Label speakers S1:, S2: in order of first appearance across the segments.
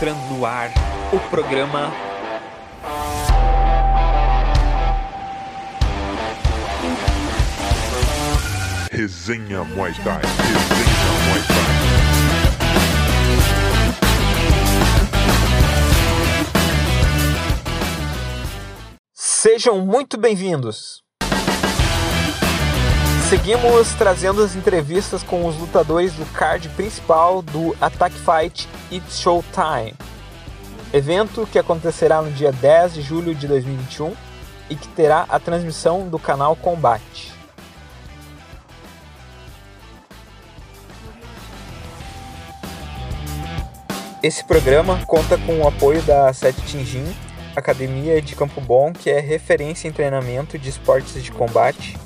S1: entrando no ar o programa
S2: Resenha Muay Thai. Resenha Muay Thai.
S3: Sejam muito bem-vindos! Seguimos trazendo as entrevistas com os lutadores do card principal do Attack Fight It's Showtime, evento que acontecerá no dia 10 de julho de 2021 e que terá a transmissão do canal Combate. Esse programa conta com o apoio da Sete Tinjin, academia de Campo Bom, que é referência em treinamento de esportes de combate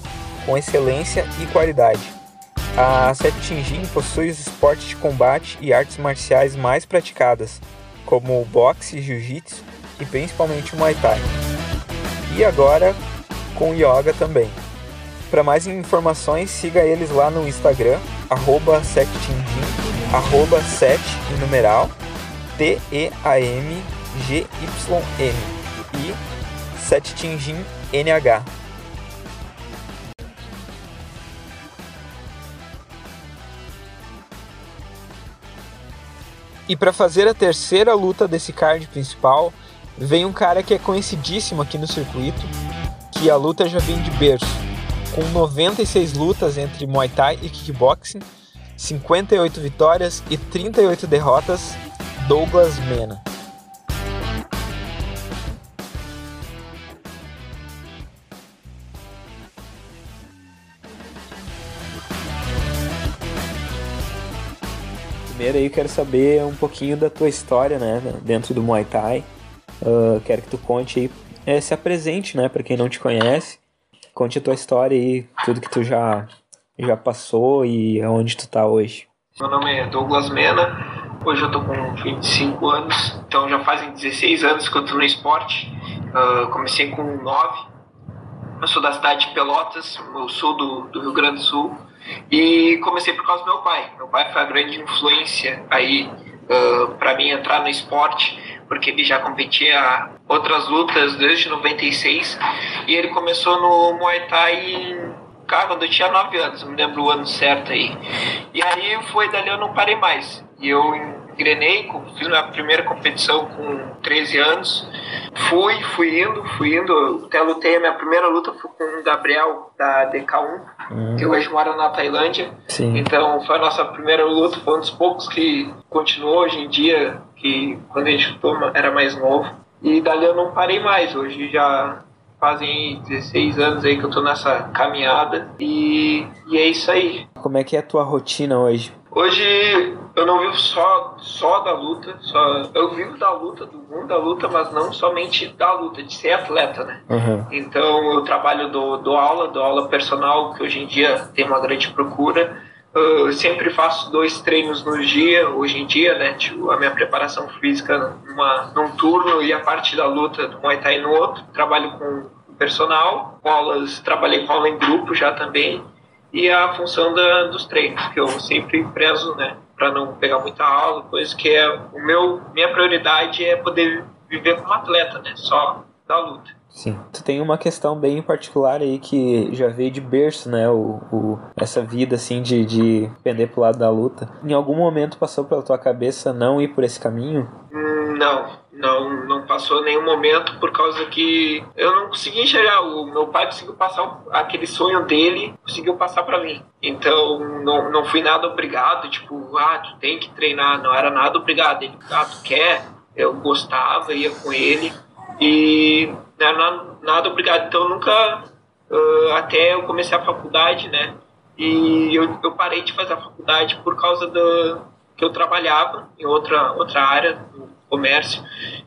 S3: com excelência e qualidade. A Sete Tinjin possui os esportes de combate e artes marciais mais praticadas, como o boxe, jiu-jitsu e principalmente o Muay Thai. E agora com yoga também. Para mais informações, siga eles lá no Instagram, arroba setinjin, arroba set em numeral, T-E-A-M G-Y-M e setinjin NH. E para fazer a terceira luta desse card principal, vem um cara que é conhecidíssimo aqui no circuito, que a luta já vem de berço, com 96 lutas entre Muay Thai e Kickboxing, 58 vitórias e 38 derrotas, Douglas Mena. Primeiro aí eu quero saber um pouquinho da tua história, né, dentro do Muay Thai. Uh, quero que tu conte aí, é, se apresente, né, para quem não te conhece. Conte a tua história aí, tudo que tu já já passou e aonde tu tá hoje.
S4: Meu nome é Douglas Mena. Hoje eu tô com 25 anos, então já fazem 16 anos que eu tô no esporte. Uh, comecei com 9. Eu sou da cidade de Pelotas, no sul do, do Rio Grande do Sul. E comecei por causa do meu pai. Meu pai foi a grande influência aí uh, para mim entrar no esporte, porque ele já competia outras lutas desde 96 e ele começou no Muay Thai em, cara, quando eu tinha 9 anos, não me lembro o ano certo aí. E aí foi dali eu não parei mais. E eu engrenei, fiz minha primeira competição com 13 anos. Fui, fui indo, fui indo. Até lutei a minha primeira luta foi com o Gabriel da DK1,
S3: Hum.
S4: que hoje mora na Tailândia.
S3: Sim.
S4: Então foi a nossa primeira luta, foi um dos poucos que continuou hoje em dia, que quando a gente lutou era mais novo. E dali eu não parei mais, hoje já fazem 16 anos aí que eu tô nessa caminhada e, e é isso aí.
S3: Como é que é a tua rotina hoje?
S4: Hoje eu não vivo só, só da luta, só, eu vivo da luta, do mundo da luta, mas não somente da luta, de ser atleta, né?
S3: Uhum.
S4: Então eu trabalho do, do aula, do aula personal, que hoje em dia tem uma grande procura. Eu sempre faço dois treinos no dia, hoje em dia, né? Tipo, a minha preparação física numa, num turno e a parte da luta do Muay Thai no outro. Trabalho com personal, com aulas, trabalhei com aula em grupo já também. E a função da, dos treinos, que eu sempre prezo, né? Para não pegar muita aula, coisa que é o meu, minha prioridade é poder viver como atleta, né? Só da luta.
S3: Sim. Tu tem uma questão bem particular aí que já veio de berço, né? O, o, essa vida assim de, de pender pro lado da luta. Em algum momento passou pela tua cabeça não ir por esse caminho?
S4: Hum, Não, não, não passou nenhum momento por causa que eu não consegui enxergar. O meu pai conseguiu passar aquele sonho dele, conseguiu passar pra mim. Então não, não fui nada obrigado, tipo, ah, tu tem que treinar. Não era nada obrigado. Ele, ah, tu quer? Eu gostava, ia com ele. E não era nada, nada obrigado. Então nunca, ah, até eu comecei a faculdade, né? E eu, eu parei de fazer a faculdade por causa do que eu trabalhava em outra, outra área, no comércio,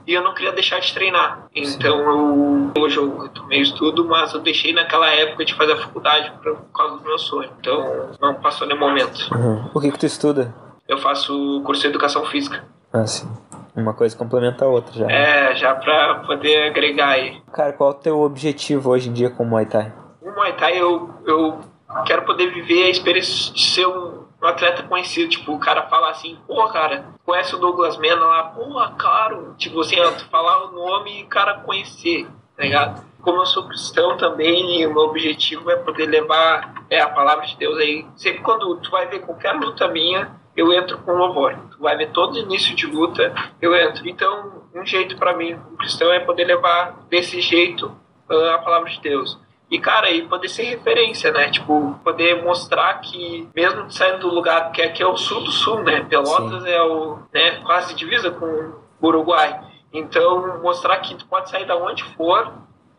S4: e eu não queria deixar de treinar. Então eu, hoje eu retomei o estudo, mas eu deixei naquela época de fazer a faculdade por, causa do meu sonho. Então não passou nenhum momento.
S3: Uhum. O que que tu estuda?
S4: Eu faço curso de educação física.
S3: Ah, sim. Uma coisa complementa a outra já.
S4: É, já pra poder agregar aí.
S3: Cara, qual é o teu objetivo hoje em dia com o Muay Thai?
S4: O Muay Thai eu, eu quero poder viver a experiência de ser um, um atleta conhecido. Tipo, o cara fala assim, pô, cara, conhece o Douglas Mena lá? Pô, claro. Tipo assim, falar o nome e o cara conhecer, tá ligado? Como eu sou cristão também, o meu objetivo é poder levar é, a palavra de Deus aí. Sempre quando tu vai ver qualquer luta minha, eu entro com louvor. Tu vai ver todo início de luta, eu entro. Então, um jeito para mim, um cristão, é poder levar desse jeito uh, a palavra de Deus. E, cara, e poder ser referência, né? Tipo, poder mostrar que, mesmo saindo do lugar que aqui é o sul do sul, né? Pelotas Sim. é o, né, quase divisa com o Uruguai. Então, mostrar que tu pode sair da onde for,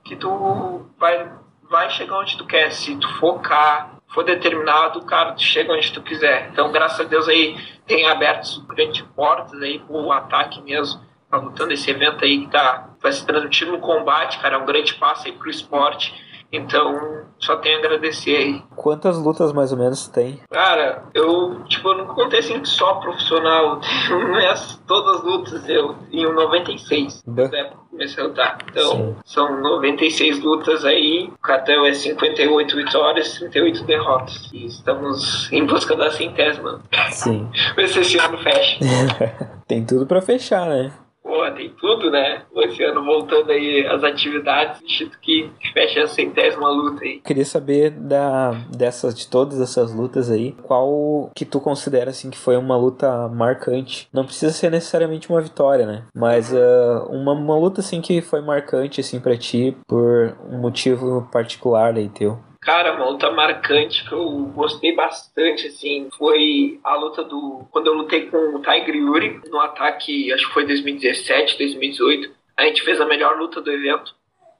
S4: que tu vai, vai chegar onde tu quer. Se tu focar, for determinado, cara, tu chega onde tu quiser. Então, graças a Deus aí, tem aberto grandes portas aí pro ataque mesmo. Tá lutando esse evento aí que tá, vai se transmitir no combate, cara, é um grande passo aí pro esporte então, só tenho a agradecer aí.
S3: Quantas lutas mais ou menos tem?
S4: Cara, eu, tipo, eu não contei assim só profissional. É todas as lutas, eu em 96. Da comecei a lutar. Então, Sim. são 96 lutas aí. O cartel é 58 vitórias, 38 derrotas. E estamos em busca da centésima.
S3: Sim.
S4: Se esse ano fecha.
S3: Tem tudo para fechar, né?
S4: Pô, tem tudo, né? Esse ano voltando aí as atividades, Instituto que fecha a centésima luta aí.
S3: Queria saber da, dessas, de todas essas lutas aí, qual que tu considera assim que foi uma luta marcante? Não precisa ser necessariamente uma vitória, né? Mas uh, uma, uma luta assim que foi marcante assim para ti por um motivo particular aí teu.
S4: Cara, uma luta marcante que eu gostei bastante, assim, foi a luta do. Quando eu lutei com o Tiger Yuri no ataque, acho que foi 2017, 2018. A gente fez a melhor luta do evento.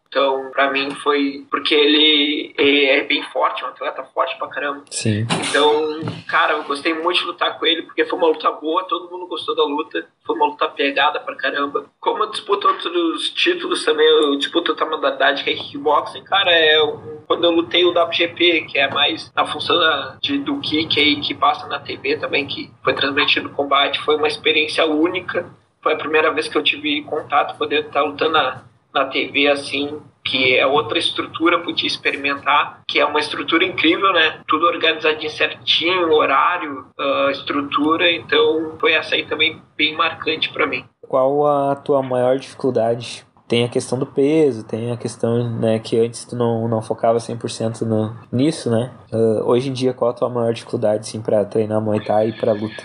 S4: Então, para mim foi porque ele é bem forte, um atleta forte pra caramba.
S3: Sim.
S4: Então, cara, eu gostei muito de lutar com ele porque foi uma luta boa, todo mundo gostou da luta. Foi uma luta pegada pra caramba. Como eu disputo outros títulos também, eu disputo outra modalidade que é kickboxing, cara, é um, quando eu lutei o WGP, que é mais na função da, de, do kick aí que passa na TV também, que foi transmitido no combate, foi uma experiência única. Foi a primeira vez que eu tive contato, poder estar lutando na na TV assim, que é outra estrutura podia experimentar, que é uma estrutura incrível, né? Tudo organizadinho certinho, horário, uh, estrutura, então foi essa aí também bem marcante para mim.
S3: Qual a tua maior dificuldade? Tem a questão do peso, tem a questão né, que antes tu não, não focava 100% no, nisso, né? Uh, hoje em dia, qual a tua maior dificuldade, assim, para treinar Muay Thai e para luta?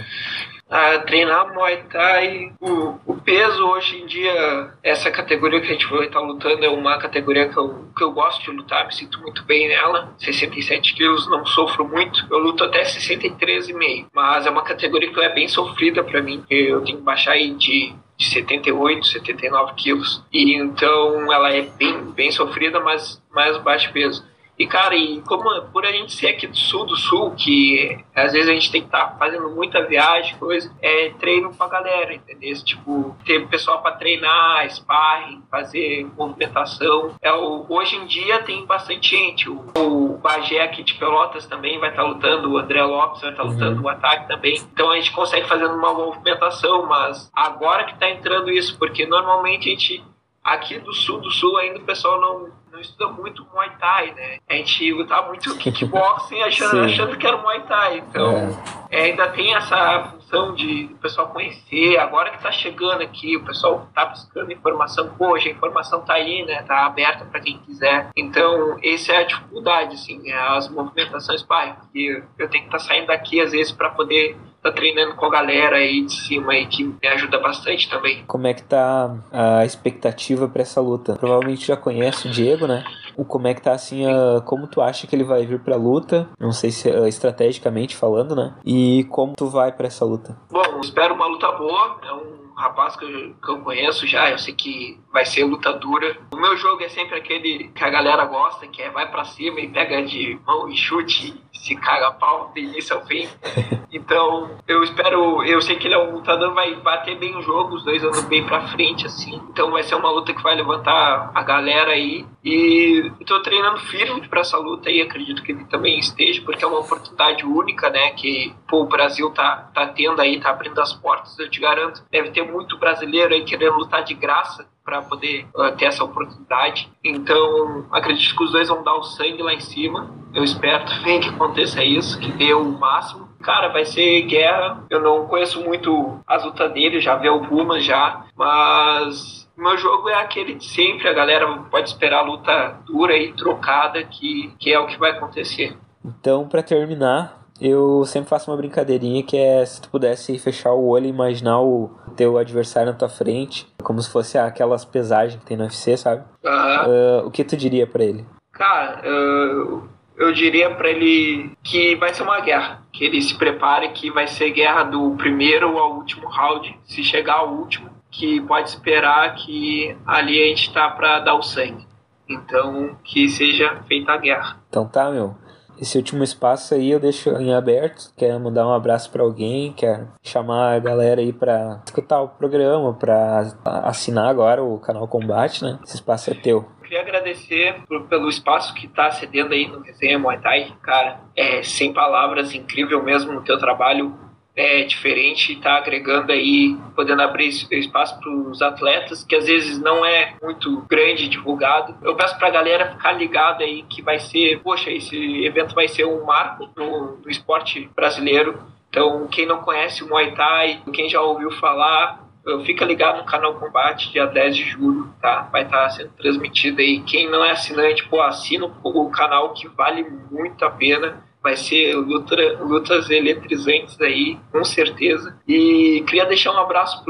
S4: A treinar Muay Thai. O, o, peso hoje em dia, essa categoria que a gente vai estar lutando é uma categoria que eu, que eu gosto de lutar, me sinto muito bem nela. 67 quilos, não sofro muito. Eu luto até 63,5, mas é uma categoria que é bem sofrida para mim. Eu tenho que baixar aí de de 78, 79 quilos. E então ela é bem, bem sofrida, mas mais baixo peso. E, cara, e como por a gente ser aqui do sul do sul, que às vezes a gente tem que estar tá fazendo muita viagem, coisa, é treino pra galera, entendeu? Tipo, ter pessoal para treinar, sparring, fazer movimentação. É, o, hoje em dia tem bastante gente. O, o Bagé aqui de Pelotas também vai estar tá lutando, o André Lopes vai estar tá lutando uhum. o ataque também. Então a gente consegue fazer uma movimentação, mas agora que tá entrando isso, porque normalmente a gente aqui do sul do sul ainda o pessoal não não estuda muito Muay Thai, né? A gente luta muito kickboxing achando, achando que era Muay Thai. Então, é. É, ainda tem essa função de o pessoal conhecer. Agora que tá chegando aqui, o pessoal tá buscando informação. Poxa, a informação tá aí, né? Tá aberta para quem quiser. Então, essa é a dificuldade, assim, é as movimentações, pai. Eu tenho que estar tá saindo daqui, às vezes, para poder tá treinando com a galera aí de cima aí que me ajuda bastante também.
S3: Como é que tá a expectativa para essa luta? Provavelmente já conhece o Diego, né? O como é que tá assim, a, como tu acha que ele vai vir pra luta? Não sei se uh, estrategicamente falando, né? E como tu vai para essa luta?
S4: Bom, espero uma luta boa. É um rapaz que eu, que eu conheço já, eu sei que vai ser luta dura. O meu jogo é sempre aquele que a galera gosta, que é vai para cima e pega de mão e chute e se caga a pau do início ao fim. Então, eu espero, eu sei que ele é um lutador, vai bater bem o jogo, os dois andam bem pra frente, assim. Então vai ser uma luta que vai levantar a galera aí. E tô treinando firme para essa luta aí, acredito que ele também esteja, porque é uma oportunidade única, né, que pô, o Brasil tá, tá tendo aí, tá abrindo as portas, eu te garanto. Deve ter muito brasileiro aí querendo lutar de graça para poder uh, ter essa oportunidade. Então, acredito que os dois vão dar o sangue lá em cima. Eu espero também que aconteça isso, que dê o máximo. Cara, vai ser guerra. Eu não conheço muito as lutas dele, já vi algumas já, mas meu jogo é aquele de sempre. A galera pode esperar a luta dura e trocada, que, que é o que vai acontecer.
S3: Então, para terminar, eu sempre faço uma brincadeirinha que é se tu pudesse fechar o olho e imaginar o teu adversário na tua frente, como se fosse aquelas pesagens que tem no UFC, sabe?
S4: Uhum.
S3: Uh, o que tu diria para ele?
S4: Cara, uh, eu diria para ele que vai ser uma guerra, que ele se prepare que vai ser guerra do primeiro ao último round, se chegar ao último, que pode esperar que ali a gente tá para dar o sangue. Então, que seja feita a guerra.
S3: Então tá, meu. Esse último espaço aí eu deixo em aberto. Quer mandar um abraço para alguém, quer chamar a galera aí para escutar o programa, para assinar agora o canal Combate, né? Esse espaço é teu
S4: queria agradecer por, pelo espaço que está cedendo aí no Resenha Muay Thai. Cara, é sem palavras, incrível mesmo no teu trabalho. É diferente, está agregando aí, podendo abrir espaço para os atletas, que às vezes não é muito grande divulgado. Eu peço para a galera ficar ligada aí que vai ser, poxa, esse evento vai ser um marco no, no esporte brasileiro. Então, quem não conhece o Muay Thai, quem já ouviu falar, Fica ligado no canal Combate, dia 10 de julho, tá? Vai estar tá sendo transmitido aí. Quem não é assinante, pô, assina o canal que vale muito a pena. Vai ser luta, lutas eletrizantes aí, com certeza. E queria deixar um abraço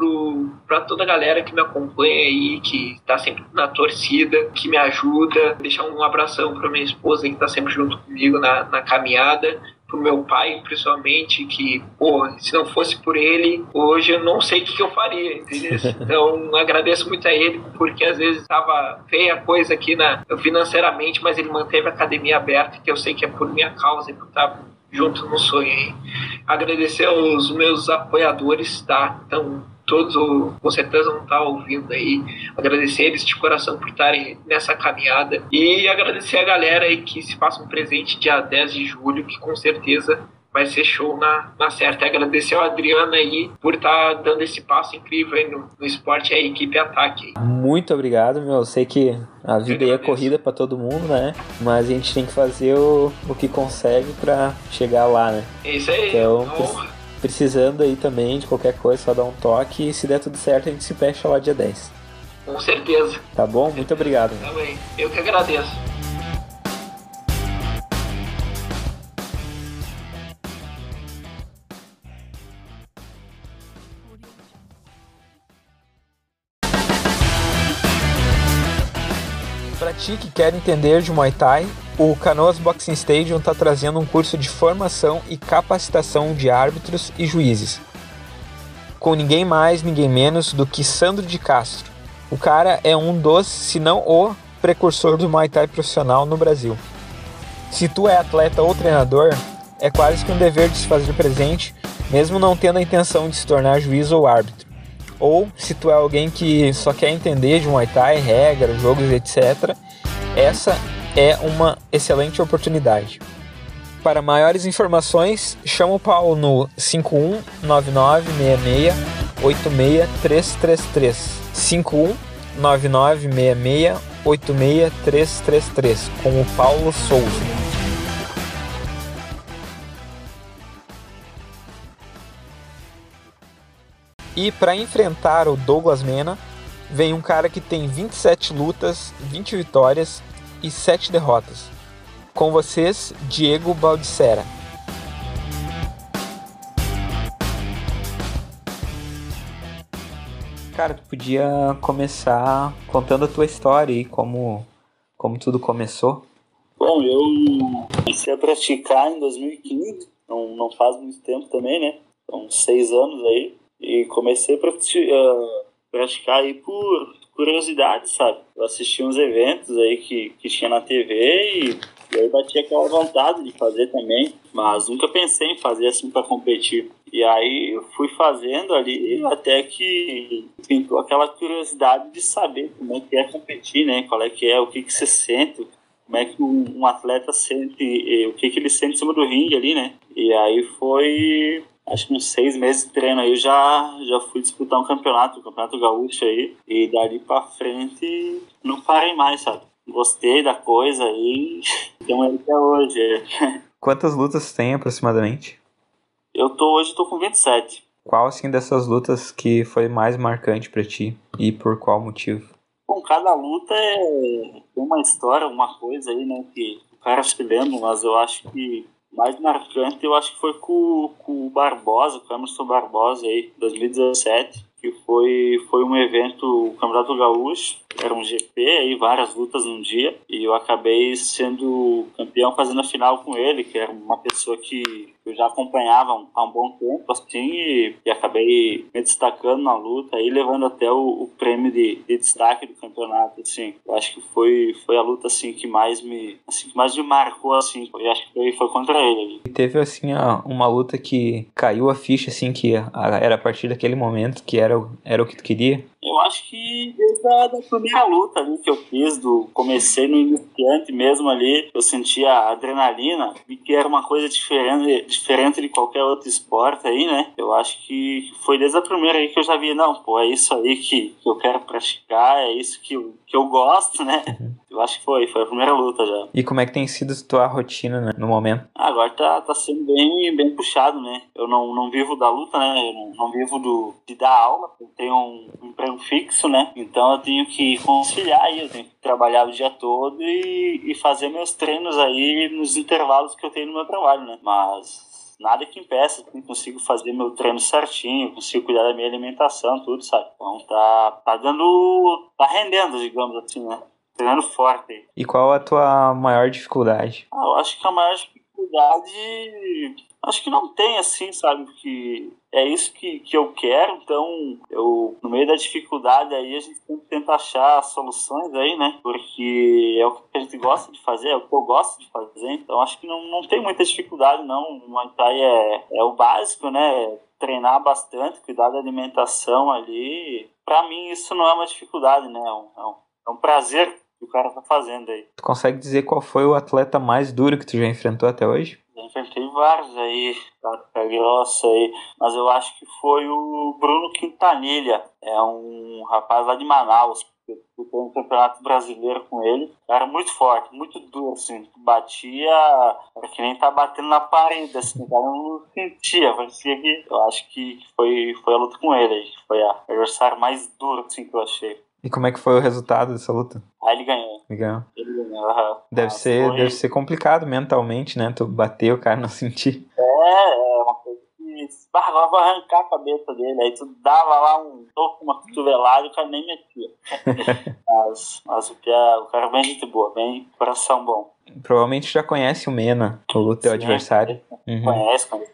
S4: para toda a galera que me acompanha aí, que está sempre na torcida, que me ajuda. Deixar um abração para minha esposa que está sempre junto comigo na, na caminhada pro meu pai, principalmente, que, pô, se não fosse por ele, hoje eu não sei o que, que eu faria, entendeu? Então, agradeço muito a ele, porque às vezes estava feia a coisa aqui na, financeiramente, mas ele manteve a academia aberta, que eu sei que é por minha causa, que eu tava junto no sonho. Agradecer aos meus apoiadores, tá? Então, todos com certeza vão estar ouvindo aí. Agradecer eles de coração por estarem nessa caminhada e agradecer a galera aí que se faça um presente dia 10 de julho, que com certeza vai ser show na, na certa. E agradecer ao Adriano aí por estar dando esse passo incrível aí no, no esporte e a equipe Ataque.
S3: Muito obrigado, meu. Eu sei que a vida aí é corrida para todo mundo, né? Mas a gente tem que fazer o, o que consegue para chegar lá, né?
S4: É isso aí.
S3: Então, precisando aí também de qualquer coisa, só dá um toque e se der tudo certo a gente se fecha lá dia 10.
S4: Com certeza.
S3: Tá bom? Muito obrigado.
S4: Também. Eu que agradeço.
S3: Ti que quer entender de Muay Thai, o Canoas Boxing Stadium está trazendo um curso de formação e capacitação de árbitros e juízes. Com ninguém mais, ninguém menos do que Sandro de Castro. O cara é um dos, se não o, precursor do Muay Thai profissional no Brasil. Se tu é atleta ou treinador, é quase que um dever de se fazer presente, mesmo não tendo a intenção de se tornar juiz ou árbitro. Ou se tu é alguém que só quer entender de Muay Thai, regras, jogos, etc., essa é uma excelente oportunidade. Para maiores informações, chama o Paulo no 519966 519966 com o Paulo Souza. E para enfrentar o Douglas Mena, vem um cara que tem 27 lutas, 20 vitórias e 7 derrotas. Com vocês, Diego Baldissera. Cara, tu podia começar contando a tua história e como, como tudo começou?
S5: Bom, eu comecei a praticar em 2015, não, não faz muito tempo também, né? São seis anos aí. E comecei a praticar aí por curiosidade, sabe? Eu assisti uns eventos aí que, que tinha na TV e, e aí bati aquela vontade de fazer também, mas nunca pensei em fazer assim para competir. E aí eu fui fazendo ali até que pintou aquela curiosidade de saber como é que é competir, né? Qual é que é, o que que você sente, como é que um, atleta sente, o que que ele sente em cima do ringue ali, né? E aí foi acho que uns seis meses de treino aí eu já, já fui disputar um campeonato, um campeonato gaúcho aí, e dali pra frente não parei mais, sabe? Gostei da coisa aí, então ele até hoje.
S3: Quantas lutas tem aproximadamente?
S5: Eu tô hoje tô com 27.
S3: Qual assim dessas lutas que foi mais marcante para ti e por qual motivo?
S5: Bom, cada luta é uma história, uma coisa aí, né, que o cara se lembra, mas eu acho que mais marcante eu acho que foi com, com o Barbosa, com o Emerson Barbosa aí, 2017, que foi, foi um evento, o Campeonato Gaúcho, era um GP, aí várias lutas num dia, e eu acabei sendo campeão fazendo a final com ele, que era uma pessoa que eu já acompanhava há um bom tempo, assim, e, e acabei me destacando na luta, aí levando até o, o prêmio de, de, destaque do campeonato, assim. Eu acho que foi, foi a luta, assim, que mais me, assim, que mais me marcou, assim, eu acho que foi, foi contra ele.
S3: E teve, assim, uma luta que caiu a ficha, assim, que era a partir daquele momento que era, era o que tu queria?
S5: Eu acho que desde a da primeira luta ali que eu fiz, do comecei no iniciante mesmo ali, eu sentia adrenalina, e que era uma coisa diferente, diferente de qualquer outro esporte aí, né? Eu acho que foi desde a primeira aí que eu já vi, não, pô, é isso aí que, que eu quero praticar, é isso que que eu gosto, né? Eu acho que foi, foi a primeira luta já.
S3: E como é que tem sido a tua rotina né, no momento?
S5: Ah, agora tá, tá sendo bem, bem puxado, né? Eu não, não vivo da luta, né? Eu não, não vivo do, de dar aula, eu tenho um, um emprego fixo, né? Então eu tenho que conciliar aí, eu tenho que trabalhar o dia todo e, e fazer meus treinos aí nos intervalos que eu tenho no meu trabalho, né? Mas nada que impeça, eu consigo fazer meu treino certinho, consigo cuidar da minha alimentação, tudo, sabe? Então tá, tá dando. tá rendendo, digamos assim, né? Treinando forte.
S3: E qual a tua maior dificuldade?
S5: Ah, eu acho que a maior dificuldade. Acho que não tem assim, sabe? Que é isso que, que eu quero, então eu, no meio da dificuldade aí, a gente tem que tentar achar soluções aí, né? Porque é o que a gente gosta de fazer, é o que eu gosto de fazer, então acho que não, não tem muita dificuldade, não. O Muay Thai é, é o básico, né? Treinar bastante, cuidar da alimentação ali. Para mim, isso não é uma dificuldade, né? É um, é um, é um prazer que o cara tá fazendo aí.
S3: Tu consegue dizer qual foi o atleta mais duro que tu já enfrentou até hoje?
S5: Já enfrentei vários aí, tá grossa aí, mas eu acho que foi o Bruno Quintanilha, é um rapaz lá de Manaus, eu fui um campeonato brasileiro com ele, era muito forte, muito duro, assim, batia, era que nem tá batendo na parede, assim, o cara não sentia, parecia que, eu acho que foi, foi a luta com ele, foi a adversário mais duro, assim, que eu achei.
S3: E como é que foi o resultado dessa luta?
S5: Ah, ele ganhou.
S3: Ele ganhou.
S5: Ele ganhou, uhum.
S3: Deve, ah, ser, foi... deve ser complicado mentalmente, né? Tu bater o cara não sentir.
S5: É, é uma coisa que. Ah, agora vou arrancar a cabeça dele. Aí tu dava lá um toco, uma cotovelada e o cara nem metia. mas, mas o, Pia, o cara é bem gente boa, bem coração bom.
S3: Provavelmente já conhece o Mena, o teu Sim, adversário.
S5: Uhum. Conhece, conhece.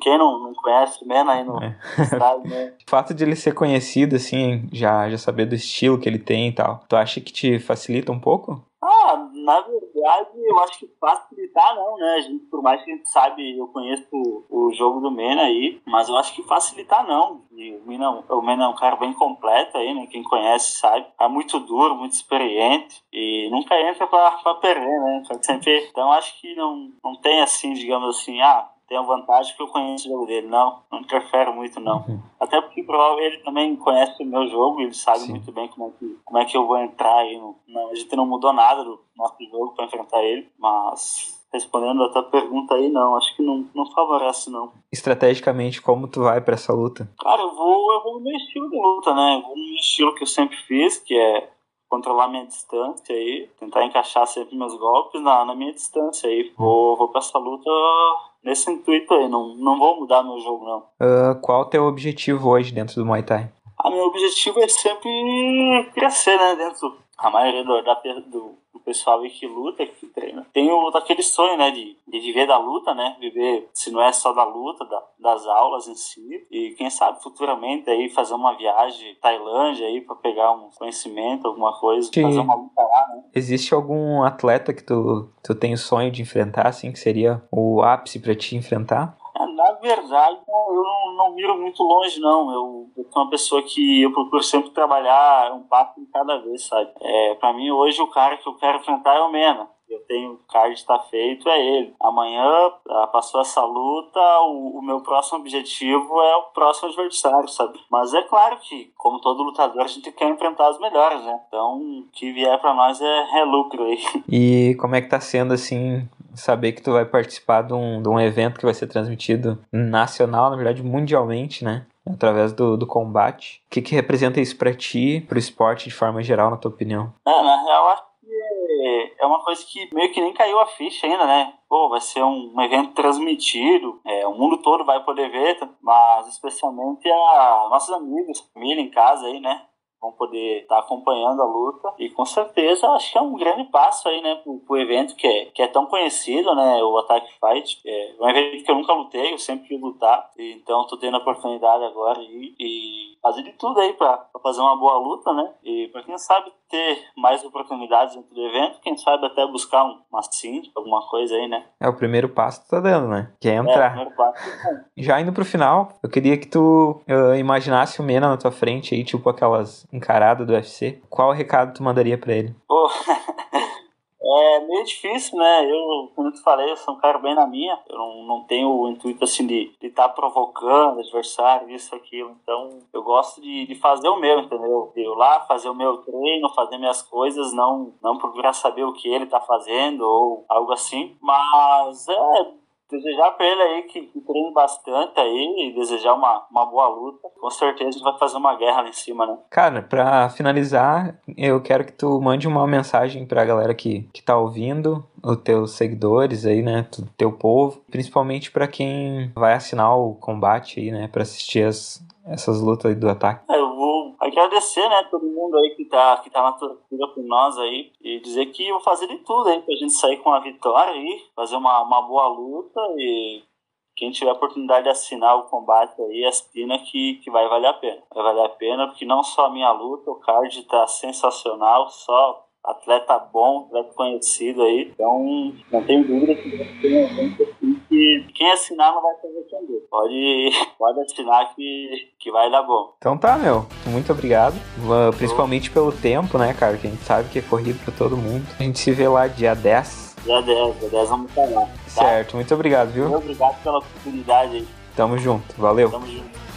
S5: Quem não, não conhece o Mena aí no é. estádio, né?
S3: O fato de ele ser conhecido, assim, já, já saber do estilo que ele tem e tal, tu acha que te facilita um pouco?
S5: Ah, na verdade, eu acho que facilitar não, né? A gente, por mais que a gente sabe, eu conheço o, jogo do Mena aí, mas eu acho que facilitar não. E o Mena, o Mena é um cara bem completo aí, né? Quem conhece sabe. É muito duro, muito experiente e nunca entra pra, pra perder, né? Sempre... Então acho que não, não tem assim, digamos assim, ah, tem a vantagem que eu conheço o jogo dele. Não, não interfere muito, não. Uhum. Até porque provavelmente ele também conhece o meu jogo, ele sabe Sim. muito bem como é, que, como é que eu vou entrar aí. No, não, a gente não mudou nada do nosso jogo para enfrentar ele, mas respondendo a tua pergunta aí, não, acho que não, não favorece, não.
S3: Estrategicamente, como tu vai para essa luta?
S5: Cara, eu vou, eu vou no meu estilo de luta, né? Eu vou no meu estilo que eu sempre fiz, que é controlar minha distância aí, tentar encaixar sempre meus golpes na, na minha distância aí. Vou, vou pra essa luta nesse intuito aí, não, não vou mudar meu jogo não.
S3: Uh, qual o teu objetivo hoje dentro do Muay Thai?
S5: Ah, meu objetivo é sempre crescer, né, dentro a maioria do, da, do, do pessoal que luta, que treina, tem o, aquele sonho, né, de, de viver da luta, né, viver, se não é só da luta, da, das aulas em si, e quem sabe futuramente aí fazer uma viagem Tailândia aí para pegar um conhecimento, alguma coisa, Sim. fazer uma luta lá, né.
S3: Existe algum atleta que tu, tu tem o sonho de enfrentar, assim, que seria o ápice para te enfrentar?
S5: Verdade, eu não, não miro muito longe, não. Eu, eu sou uma pessoa que eu procuro sempre trabalhar um passo de cada vez, sabe? É, pra mim, hoje, o cara que eu quero enfrentar é o Mena. Eu tenho o card está feito, é ele. Amanhã ah, passou essa luta, o, o, meu próximo objetivo é o próximo adversário, sabe? Mas é claro que, como todo lutador, a gente quer enfrentar os melhores, né? Então, o que vier para nós é, é lucro aí.
S3: E como é que tá sendo assim saber que tu vai participar de um, de um evento que vai ser transmitido nacional, na verdade mundialmente, né? Através do, do combate. O que, que representa isso para ti, pro esporte de forma geral, na tua opinião?
S5: É, na real, acho que é uma coisa que meio que nem caiu a ficha ainda, né? Pô, vai ser um, evento transmitido, é, o mundo todo vai poder ver, mas especialmente a nossos amigos, família em casa aí, né? Vão poder estar tá acompanhando a luta e com certeza acho que é um grande passo aí, né, pro, pro evento que é, que é tão conhecido, né, o Attack Fight, é um evento que eu nunca lutei, eu sempre quis lutar, então tô tendo a oportunidade agora e, e fazer de tudo aí para fazer uma boa luta, né, e para quem sabe ter mais oportunidades dentro do evento, quem sabe até buscar um, uma sim, alguma coisa aí, né.
S3: É o primeiro passo que tu tá dando, né, que é entrar. É, o primeiro passo. Já indo pro final, eu queria que tu uh, imaginasse o Mena na tua frente aí, tipo aquelas encarada do UFC, qual recado tu mandaria para ele?
S5: Oh, é meio difícil, né? Eu, como te falei, eu sou um cara bem na minha. Eu não, não tenho o intuito assim de estar tá provocando adversário, isso, aquilo. Então, eu gosto de, de fazer o meu, entendeu? Eu lá, fazer o meu treino, fazer minhas coisas, não, não procurar saber o que ele tá fazendo ou algo assim. Mas é desejar para ele aí que, que treine bastante aí e desejar uma, uma boa luta. Com certeza ele vai fazer uma guerra lá em cima, né?
S3: Cara, para finalizar, eu quero que tu mande uma mensagem pra galera que, que tá ouvindo, os teus seguidores aí, né, teu povo, principalmente para quem vai assinar o combate aí, né, para assistir as, essas lutas do ataque.
S5: É, agradecer, né, todo mundo aí que tá, que tá na torcida com nós aí e dizer que vou fazer de tudo aí pra gente sair com a vitória aí, fazer uma, uma boa luta e quem tiver a oportunidade de assinar o combate aí, assina que, que vai valer a pena. Vai valer a pena porque não só a minha luta, o card tá sensacional, só atleta bom, atleta conhecido aí. Então, não tenho dúvida que vai ser um evento assim que quem assinar não vai se arrepender. Pode, pode assinar que, que vai dar bom.
S3: Então tá, meu. Muito obrigado. Principalmente pelo tempo, né, cara? Que a gente sabe que é corrido pra todo mundo. A gente se vê lá dia 10.
S5: Dia 10, dia 10 vamos falar. Tá?
S3: Certo, muito obrigado, viu?
S5: Muito obrigado pela oportunidade aí.
S3: Tamo junto, valeu.
S5: Tamo junto.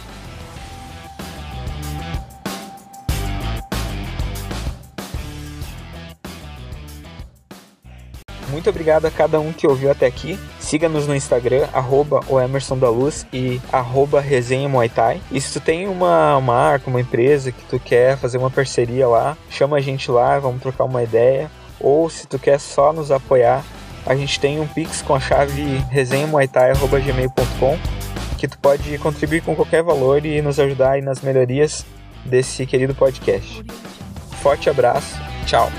S3: Muito obrigado a cada um que ouviu até aqui. Siga-nos no Instagram, arroba o Emerson da Luz e arroba resenha Muay Thai. E se tu tem uma marca, uma empresa que tu quer fazer uma parceria lá, chama a gente lá, vamos trocar uma ideia. Ou se tu quer só nos apoiar, a gente tem um Pix com a chave resenhamuaitai.gmail.com que tu pode contribuir com qualquer valor e nos ajudar aí nas melhorias desse querido podcast. Forte abraço, tchau!